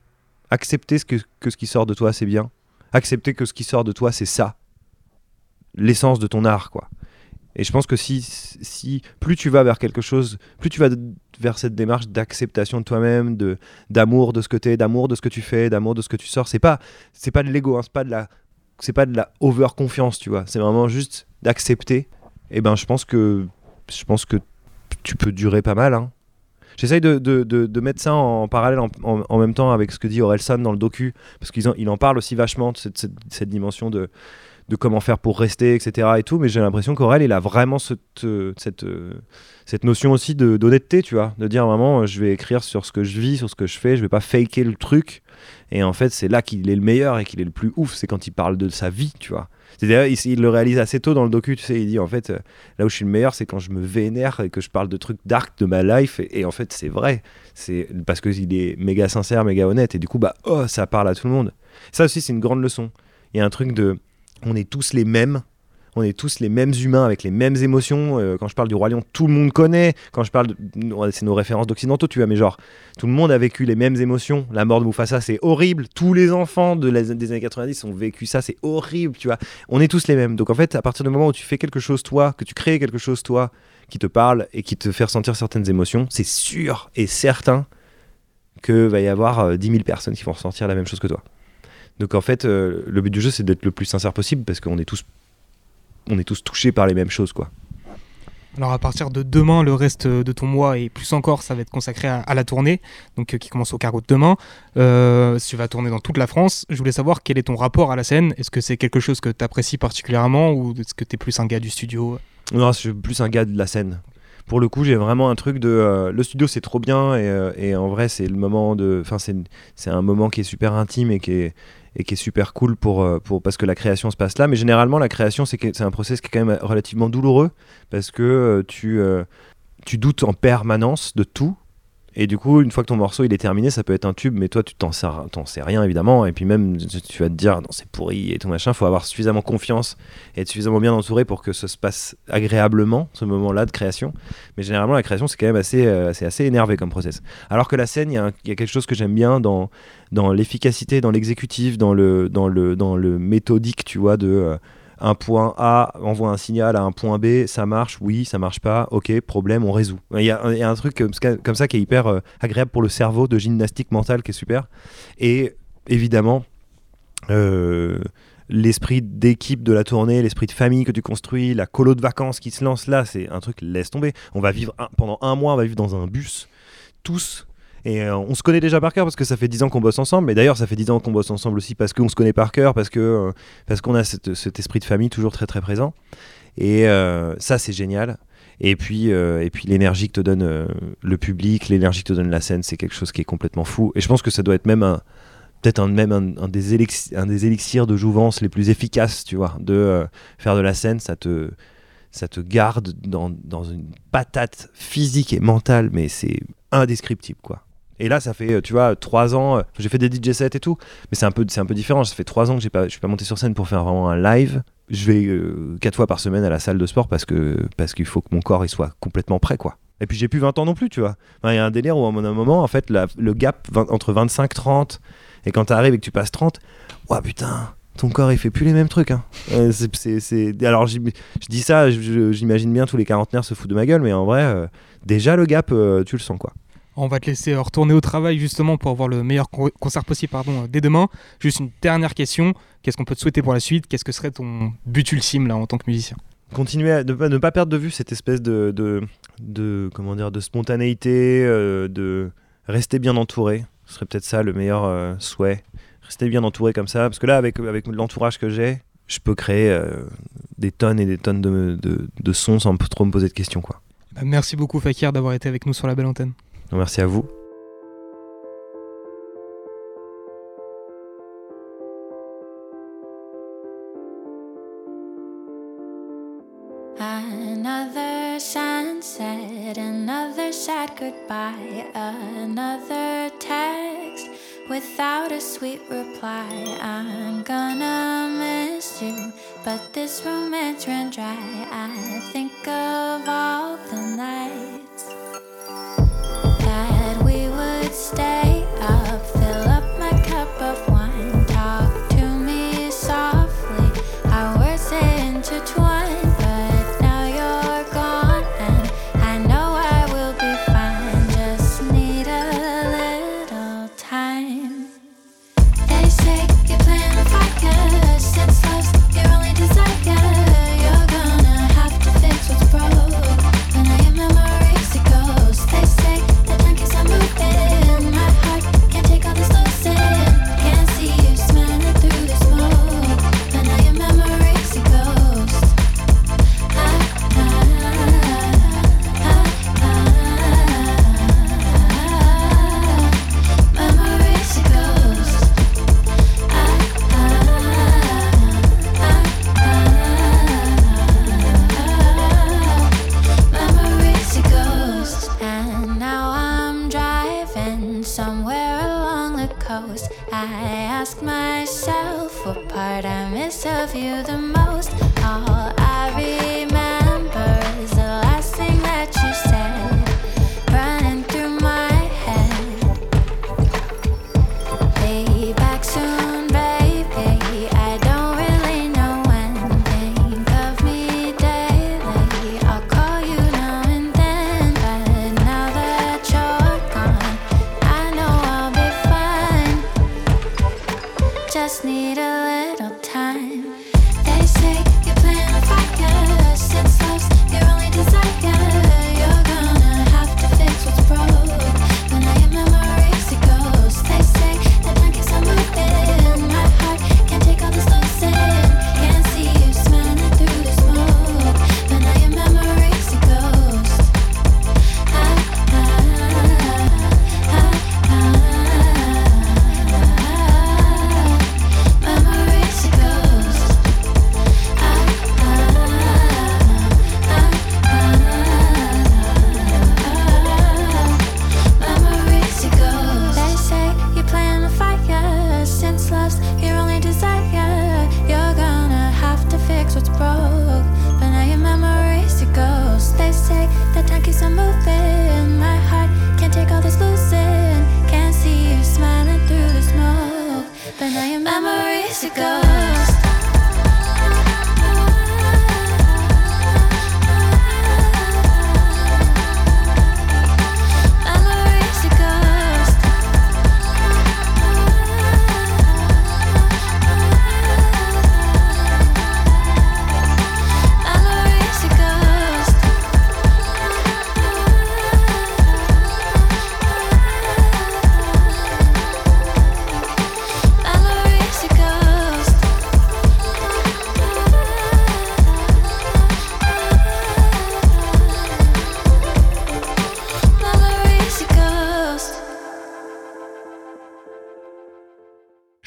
Accepter ce que, que ce qui sort de toi, c'est bien. Accepter que ce qui sort de toi, c'est ça. L'essence de ton art, quoi. Et je pense que si, si plus tu vas vers quelque chose, plus tu vas vers cette démarche d'acceptation de toi-même, de d'amour de ce que t'es, d'amour de ce que tu fais, d'amour de ce que tu sors, c'est pas c'est pas de l'ego, hein, c'est pas de la c'est pas de la over confiance, tu vois. C'est vraiment juste d'accepter. Et ben je pense que je pense que tu peux durer pas mal. Hein. J'essaye de, de, de, mettre ça en parallèle en, en- même temps avec ce que dit Orelsan dans le docu, parce qu'il en, il en parle aussi vachement de cette, cette, cette dimension de, de comment faire pour rester, etc. Et tout, mais j'ai l'impression qu'Aurel, il a vraiment cette, euh, cette, euh, cette notion aussi d'honnêteté, tu vois, de dire vraiment, je vais écrire sur ce que je vis, sur ce que je fais, je vais pas faker le truc. Et en fait, c'est là qu'il est le meilleur et qu'il est le plus ouf, c'est quand il parle de sa vie, tu vois. C'est d'ailleurs, il, il le réalise assez tôt dans le docu, tu sais, il dit en fait, euh, là où je suis le meilleur, c'est quand je me vénère et que je parle de trucs dark de ma life. Et, et en fait, c'est vrai. C'est parce qu'il est méga sincère, méga honnête. Et du coup, bah, oh, ça parle à tout le monde. Ça aussi, c'est une grande leçon. Il y a un truc de. On est tous les mêmes. On est tous les mêmes humains avec les mêmes émotions. Euh, quand je parle du Roi Lion, tout le monde connaît. Quand je parle. C'est nos références d'occidentaux, tu vois, mais genre, tout le monde a vécu les mêmes émotions. La mort de Mufasa, c'est horrible. Tous les enfants de des années 90 ont vécu ça, c'est horrible, tu vois. On est tous les mêmes. Donc en fait, à partir du moment où tu fais quelque chose toi, que tu crées quelque chose toi, qui te parle et qui te fait ressentir certaines émotions, c'est sûr et certain que va y avoir euh, 10 000 personnes qui vont ressentir la même chose que toi. Donc en fait, euh, le but du jeu, c'est d'être le plus sincère possible parce qu'on est tous, on est tous touchés par les mêmes choses, quoi. Alors à partir de demain, le reste de ton mois et plus encore, ça va être consacré à, à la tournée, donc euh, qui commence au carreau de demain. Euh, tu vas tourner dans toute la France. Je voulais savoir quel est ton rapport à la scène. Est-ce que c'est quelque chose que tu apprécies particulièrement ou est-ce que tu es plus un gars du studio? Non, je suis plus un gars de la scène. Pour le coup, j'ai vraiment un truc de. euh, le studio, c'est trop bien et, et en vrai, c'est le moment de. Enfin, c'est un moment qui est super intime et qui est, et qui est super cool pour, euh, pour, parce que la création se passe là. Mais généralement, la création, c'est un process qui est quand même relativement douloureux parce que euh, tu, euh, tu doutes en permanence de tout Et du coup, une fois que ton morceau il est terminé, ça peut être un tube, mais toi tu t'en sais, rien évidemment. Et puis même tu vas te dire non c'est pourri et tout machin. Faut avoir suffisamment confiance et être suffisamment bien entouré pour que ça se passe agréablement ce moment-là de création. Mais généralement la création c'est quand même assez, euh, assez énervé comme process. Alors que la scène, il y, a quelque chose que j'aime bien dans dans l'efficacité, dans l'exécutif, dans le dans le dans le méthodique, tu vois de euh, un point A envoie un signal à un point B, ça marche, oui, ça marche pas, ok, problème, on résout. Il y, a, un truc comme, ça qui est hyper euh, agréable pour le cerveau, de gymnastique mentale qui est super. Et évidemment, euh, l'esprit d'équipe de la tournée, l'esprit de famille que tu construis, la colo de vacances qui se lance là, c'est un truc, laisse tomber. On va vivre pendant un mois, on va vivre dans un bus, tous et euh, on se connaît déjà par cœur parce que ça fait 10 ans qu'on bosse ensemble. Mais d'ailleurs, ça fait 10 ans qu'on bosse ensemble aussi parce qu'on se connaît par cœur, parce que euh, parce qu'on a cet esprit de famille toujours très très présent. Et euh, ça, c'est génial. Et puis, et puis l'énergie que te donne le public, l'énergie que te donne la scène, c'est quelque chose qui est complètement fou. Et je pense que ça doit être même un, peut-être un, même un, des élixirs, un des élixirs de jouvence les plus efficaces, tu vois, de faire de la scène, ça te, ça te garde dans, dans une patate physique et mentale, mais c'est indescriptible, quoi. Et là, ça fait, euh, tu vois, trois ans. Euh, j'ai fait des DJ sets et tout, mais c'est un peu, un peu différent. Ça fait trois ans que j'ai pas, je suis pas monté sur scène pour faire vraiment un live. Je vais euh, quatre fois par semaine à la salle de sport parce parce qu'il faut que mon corps il soit complètement prêt, quoi. Et puis j'ai plus 20 ans non plus, tu vois. Il y a un délire où à un moment, en fait, le gap entre 25 30 et quand tu arrives et que tu passes 30, ouah putain, ton corps il fait plus les mêmes trucs. Hein. c'est, Alors je dis ça, j'imagine bien tous les quarantenaires se foutent de ma gueule, mais en vrai, déjà le gap, tu le sens quoi. On va te laisser retourner au travail justement pour avoir le meilleur concert possible pardon, dès demain. Juste une dernière question. Qu'est-ce qu'on peut te souhaiter pour la suite? Qu'est-ce que serait ton but ultime là en tant que musicien? Continuer à ne pas, perdre de vue cette espèce de, de, comment dire, de spontanéité, euh, de rester bien entouré. Ce serait peut-être ça le meilleur euh, souhait. Rester bien entouré comme ça. Parce que là, avec, avec l'entourage que j'ai, je peux créer euh, des tonnes et des tonnes de, de, sons sans trop me poser de questions. Quoi. Bah, merci beaucoup Fakir d'avoir été avec nous sur la belle antenne. Merci à vous. Another sunset, another sad goodbye, another text without a sweet reply. I'm gonna miss you, but this romance ran dry. I think of all the nights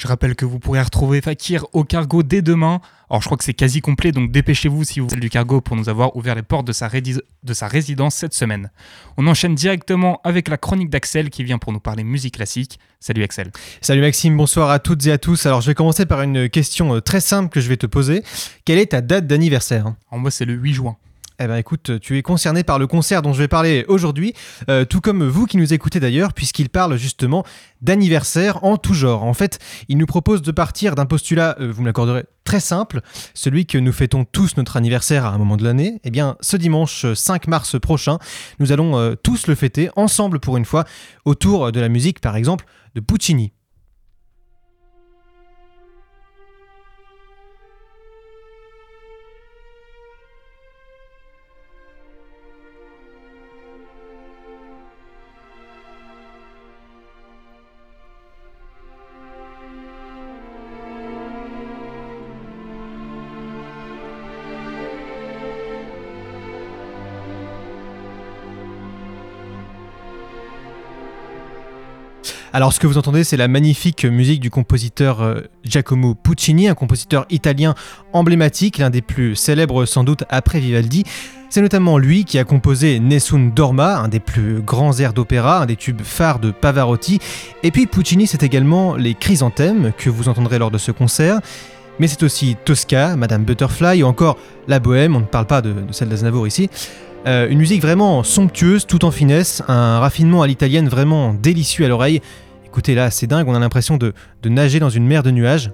Je rappelle que vous pourrez retrouver Fakir au cargo dès demain. Alors je crois que c'est quasi complet, donc dépêchez-vous si vous êtes du cargo pour nous avoir ouvert les portes de sa, de sa résidence cette semaine. On enchaîne directement avec la chronique d'Axel qui vient pour nous parler musique classique. Salut Axel. Salut Maxime, bonsoir à toutes et à tous. Alors je vais commencer par une question euh, très simple que je vais te poser. Quelle est ta date d'anniversaire? En moi c'est le 8 juin. Eh ben écoute, tu es concerné par le concert dont je vais parler aujourd'hui, euh, tout comme vous qui nous écoutez d'ailleurs, puisqu'il parle justement d'anniversaire en tout genre. En fait, il nous propose de partir d'un postulat, euh, vous me l'accorderez, très simple, celui que nous fêtons tous notre anniversaire à un moment de l'année. Eh bien, ce dimanche euh, 5 mars prochain, nous allons euh, tous le fêter ensemble pour une fois, autour de la musique par exemple de Puccini. Alors ce que vous entendez, c'est la magnifique musique du compositeur euh, Giacomo Puccini, un compositeur italien emblématique, l'un des plus célèbres sans doute après Vivaldi. C'est notamment lui qui a composé Nessun Dorma, un des plus grands airs d'opéra, un des tubes phares de Pavarotti. Et puis Puccini, c'est également les chrysanthèmes que vous entendrez lors de ce concert. Mais c'est aussi Tosca, Madame Butterfly ou encore La Bohème, on ne parle pas de, de celle d'Aznavour ici. Euh, une musique vraiment somptueuse, tout en finesse, un raffinement à l'italienne vraiment délicieux à l'oreille. Écoutez là, c'est dingue, on a l'impression de, de nager dans une mer de nuages.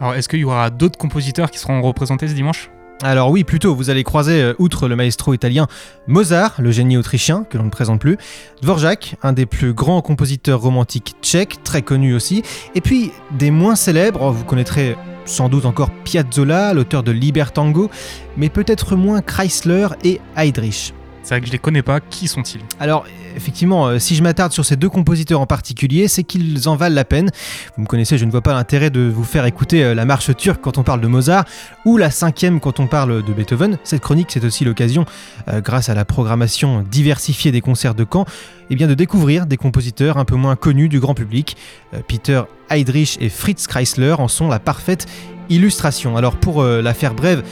Alors est-ce qu'il y aura d'autres compositeurs qui seront représentés ce dimanche? Alors oui, plutôt, vous allez croiser, euh, outre le maestro italien, Mozart, le génie autrichien, que l'on ne présente plus, Dvorak, un des plus grands compositeurs romantiques tchèques, très connu aussi, et puis des moins célèbres, oh, vous connaîtrez sans doute encore Piazzolla, l'auteur de Libertango, mais peut-être moins Chrysler et Heydrich. C'est vrai que je les connais pas, qui sont-ils? Alors, effectivement, euh, si je m'attarde sur ces deux compositeurs en particulier, c'est qu'ils en valent la peine. Vous me connaissez, je ne vois pas l'intérêt de vous faire écouter euh, la marche turque quand on parle de Mozart, ou la cinquième quand on parle de Beethoven. Cette chronique, c'est aussi l'occasion, euh, grâce à la programmation diversifiée des concerts de Caen, eh bien de découvrir des compositeurs un peu moins connus du grand public. Peter Heydrich et Fritz Kreisler en sont la parfaite illustration. Alors, pour la faire brève,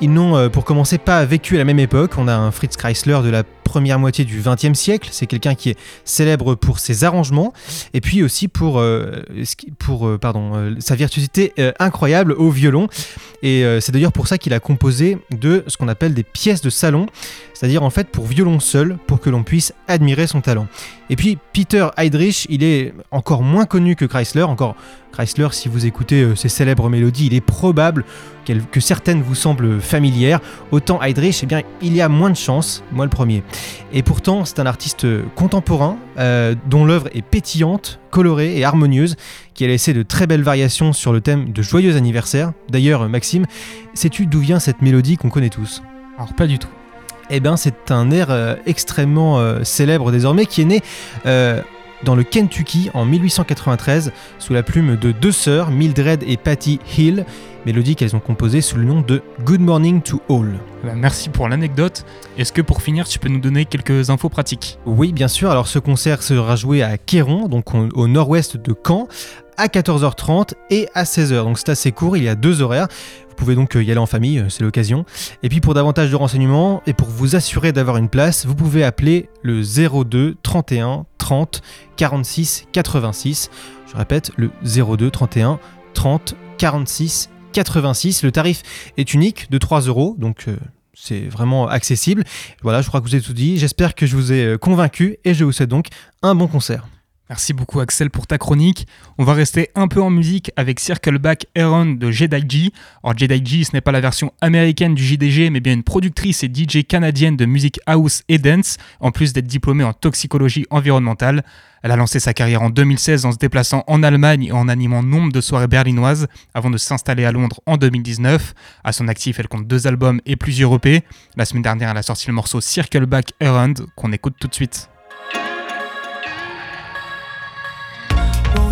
ils n'ont, euh, pour commencer, pas vécu à la même époque. On a un Fritz Kreisler de la première moitié du XXe siècle. C'est quelqu'un qui est célèbre pour ses arrangements et puis aussi pour, euh, euh, sa virtuosité incroyable au violon. Et c'est d'ailleurs pour ça qu'il a composé de ce qu'on appelle des pièces de salon, c'est-à-dire en fait pour violon seul, pour que l'on puisse admirer son talent. Et puis Peter Heydrich, il est encore moins connu que Chrysler. Encore Chrysler, si vous écoutez ses célèbres mélodies, il est probable que certaines vous semblent familières. Autant Heydrich, eh bien, il y a moins de chance, moi le premier. Et pourtant, c'est un artiste contemporain euh, dont l'œuvre est pétillante, colorée et harmonieuse, qui a laissé de très belles variations sur le thème de joyeux anniversaire. D'ailleurs, Maxime, sais-tu d'où vient cette mélodie qu'on connaît tous? Alors pas du tout. eh bien, c'est un air euh, extrêmement euh, célèbre désormais qui est né dans le Kentucky en 1893 sous la plume de deux sœurs, Mildred et Patty Hill, mélodie qu'elles ont composée sous le nom de Good Morning to All. Ben, merci pour l'anecdote. Est-ce que pour finir, tu peux nous donner quelques infos pratiques? Oui, bien sûr. Alors, ce concert sera joué à Quéron, donc au, au nord-ouest de Caen, à 14h30 et à 16h. Donc, c'est assez court. Il y a deux horaires. Vous pouvez donc euh, y aller en famille, euh, c'est l'occasion. Et puis, pour davantage de renseignements et pour vous assurer d'avoir une place, vous pouvez appeler le 02 31 30 46 86. Je répète, le 02 31 30 46 86. Le tarif est unique de 3 euros, donc euh, c'est vraiment accessible. Voilà, je crois que vous avez tout dit. J'espère que je vous ai euh, convaincu et je vous souhaite donc un bon concert. Merci beaucoup Axel pour ta chronique. On va rester un peu en musique avec Circleback Aaron de JDG. Alors JDG, ce n'est pas la version américaine du JDG, mais bien une productrice et DJ canadienne de musique house et dance, en plus d'être diplômée en toxicologie environnementale. Elle a lancé sa carrière en 2016 en se déplaçant en Allemagne et en animant nombre de soirées berlinoises avant de s'installer à Londres en 2019. À son actif, elle compte deux albums et plusieurs EP. La semaine dernière, elle a sorti le morceau Circleback Around qu'on écoute tout de suite.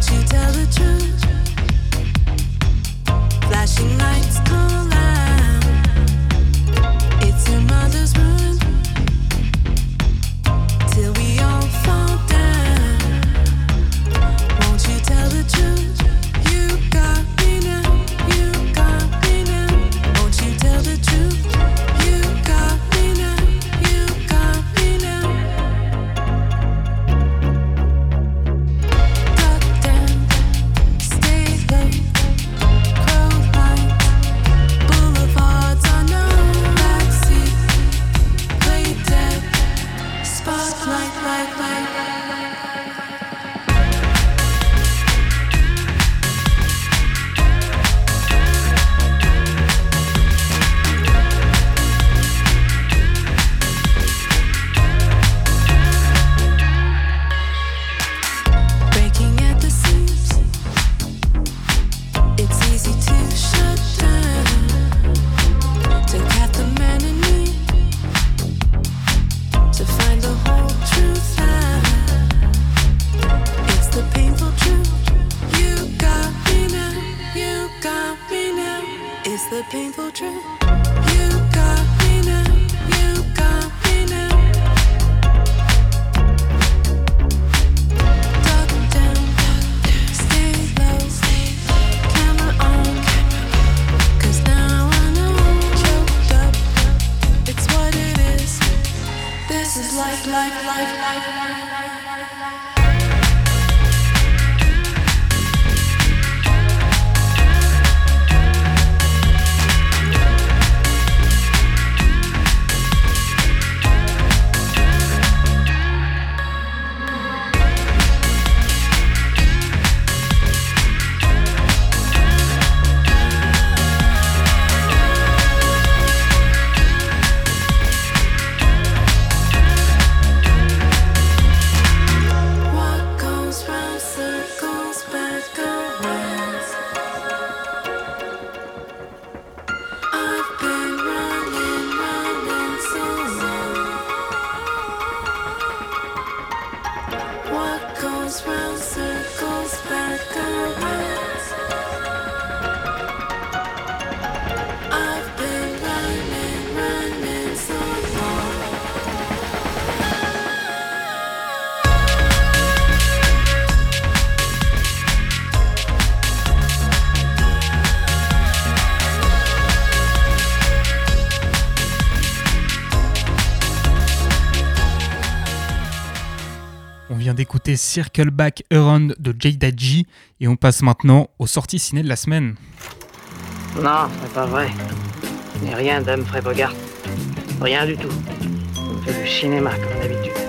Won't you tell the truth? Flashing lights Circle Back Around de Jada G et on passe maintenant aux sorties ciné de la semaine. Non, c'est pas vrai. Je n'ai rien d'Humphrey Bogart. Rien du tout. On fait du cinéma comme d'habitude.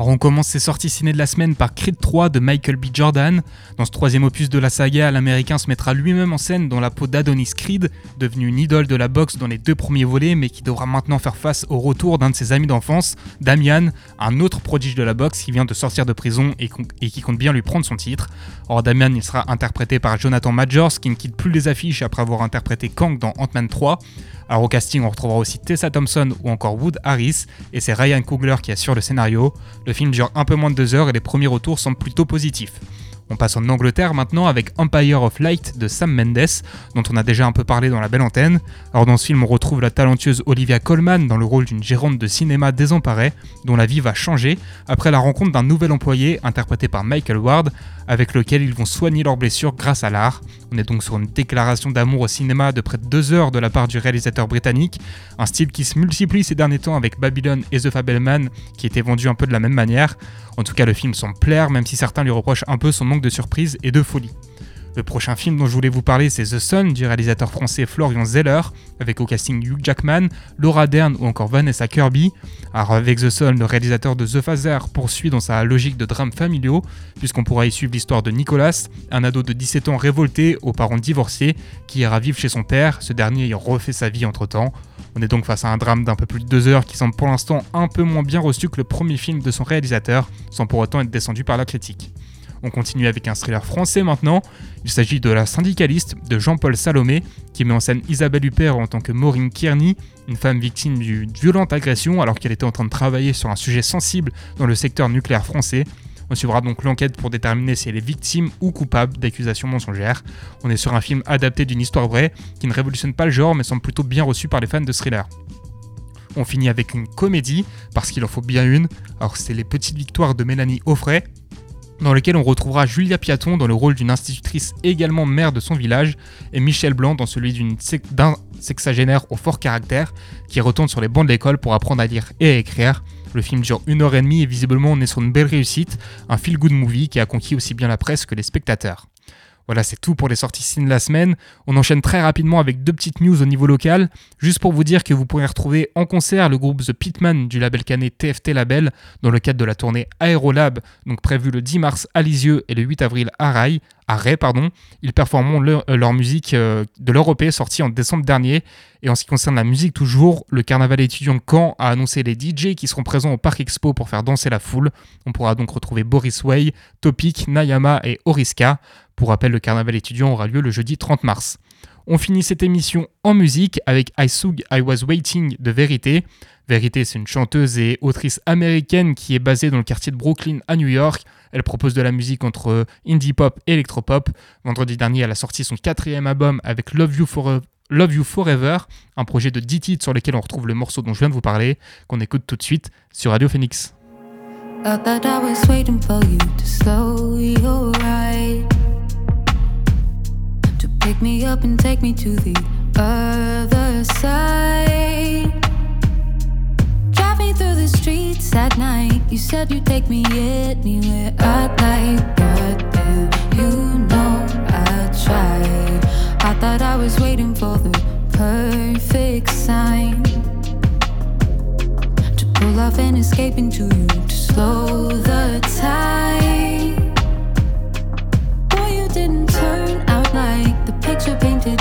Alors on commence ces sorties ciné de la semaine par Creed 3 de Michael B. Jordan. Dans ce troisième opus de la saga, l'américain se mettra lui-même en scène dans la peau d'Adonis Creed, devenu une idole de la boxe dans les deux premiers volets, mais qui devra maintenant faire face au retour d'un de ses amis d'enfance, Damian, un autre prodige de la boxe qui vient de sortir de prison et, qui compte bien lui prendre son titre. Or Damian, il sera interprété par Jonathan Majors, qui ne quitte plus les affiches après avoir interprété Kang dans Ant-Man 3. Alors au casting, on retrouvera aussi Tessa Thompson ou encore Wood Harris, et c'est Ryan Coogler qui assure le scénario. Le film dure un peu moins de deux heures et les premiers retours semblent plutôt positifs. On passe en Angleterre maintenant avec Empire of Light de Sam Mendes, dont on a déjà un peu parlé dans la belle antenne. Alors dans ce film, on retrouve la talentueuse Olivia Colman dans le rôle d'une gérante de cinéma désemparée, dont la vie va changer après la rencontre d'un nouvel employé interprété par Michael Ward, avec lequel ils vont soigner leurs blessures grâce à l'art. On est donc sur une déclaration d'amour au cinéma de près de deux heures de la part du réalisateur britannique, un style qui se multiplie ces derniers temps avec Babylon et The Fableman, qui étaient vendus un peu de la même manière. En tout cas, le film semble plaire, même si certains lui reprochent un peu son manque de surprise et de folie. Le prochain film dont je voulais vous parler, c'est The Sun du réalisateur français Florian Zeller, avec au casting Hugh Jackman, Laura Dern ou encore Vanessa Kirby. Alors avec The Sun, le réalisateur de The Phaser poursuit dans sa logique de drames familiaux, puisqu'on pourra y suivre l'histoire de Nicolas, un ado de 17 ans révolté aux parents divorcés, qui ira vivre chez son père, ce dernier ayant refait sa vie entre-temps. On est donc face à un drame d'un peu plus de deux heures qui semble pour l'instant un peu moins bien reçu que le premier film de son réalisateur, sans pour autant être descendu par la critique. On continue avec un thriller français maintenant. Il s'agit de La syndicaliste de Jean-Paul Salomé, qui met en scène Isabelle Huppert en tant que Maureen Kearney, une femme victime d'une violente agression alors qu'elle était en train de travailler sur un sujet sensible dans le secteur nucléaire français. On suivra donc l'enquête pour déterminer si elle est victime ou coupable d'accusations mensongères. On est sur un film adapté d'une histoire vraie qui ne révolutionne pas le genre mais semble plutôt bien reçu par les fans de thriller. On finit avec une comédie, parce qu'il en faut bien une. Alors c'est Les Petites Victoires de Mélanie Offray, dans lequel on retrouvera Julia Piaton dans le rôle d'une institutrice également mère de son village, et Michel Blanc dans celui d'un sexagénaire au fort caractère, qui retourne sur les bancs de l'école pour apprendre à lire et à écrire. Le film dure une heure et demie et visiblement on est sur une belle réussite, un feel-good movie qui a conquis aussi bien la presse que les spectateurs. Voilà, c'est tout pour les sorties ciné de la semaine. On enchaîne très rapidement avec deux petites news au niveau local. Juste pour vous dire que vous pourrez retrouver en concert le groupe The Pitman du label canet TFT Label dans le cadre de la tournée Aérolab, donc prévue le 10 mars à Lisieux et le 8 avril à Rai. À Ray, pardon. Ils performeront leur, euh, leur musique euh, de leur EP sortie en décembre dernier. Et en ce qui concerne la musique toujours, le carnaval étudiant de Caen a annoncé les DJ qui seront présents au Parc Expo pour faire danser la foule. On pourra donc retrouver Boris Way, Topic, Nayama et Oriska. Pour rappel, le carnaval étudiant aura lieu le jeudi 30 mars. On finit cette émission en musique avec I Sug I Was Waiting de Vérité. Vérité, c'est une chanteuse et autrice américaine qui est basée dans le quartier de Brooklyn à New York. Elle propose de la musique entre indie pop et electropop. Vendredi dernier, elle a sorti son quatrième album avec Love You, Forever, un projet de 10 titres sur lequel on retrouve le morceau dont je viens de vous parler, qu'on écoute tout de suite sur Radio Phoenix. Streets at night. You said you'd take me anywhere I'd like. Goddamn, you know I tried. I thought I was waiting for the perfect sign. To pull off and escape into you to slow the time. Boy, you didn't turn out like the picture painted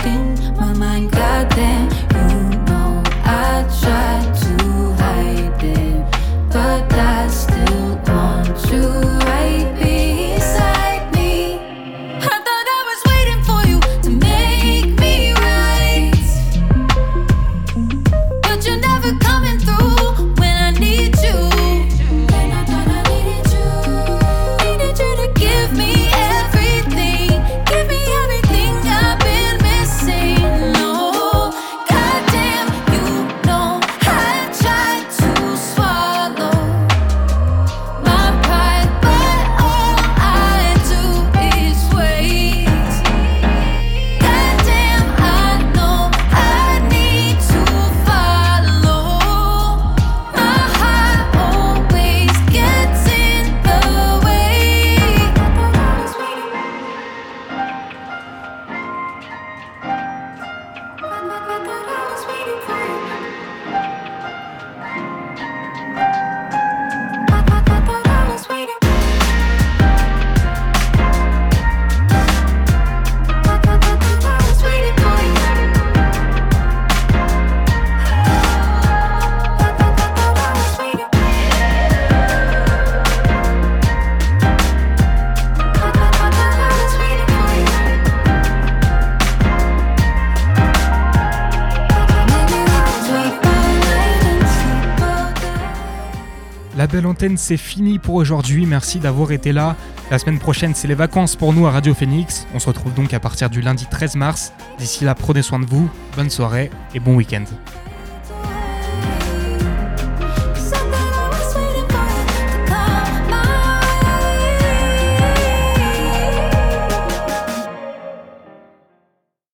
C'est fini pour aujourd'hui. Merci d'avoir été là. La semaine prochaine, c'est les vacances pour nous à Radio Phoenix. On se retrouve donc à partir du lundi 13 mars. D'ici là, prenez soin de vous. Bonne soirée et bon week-end.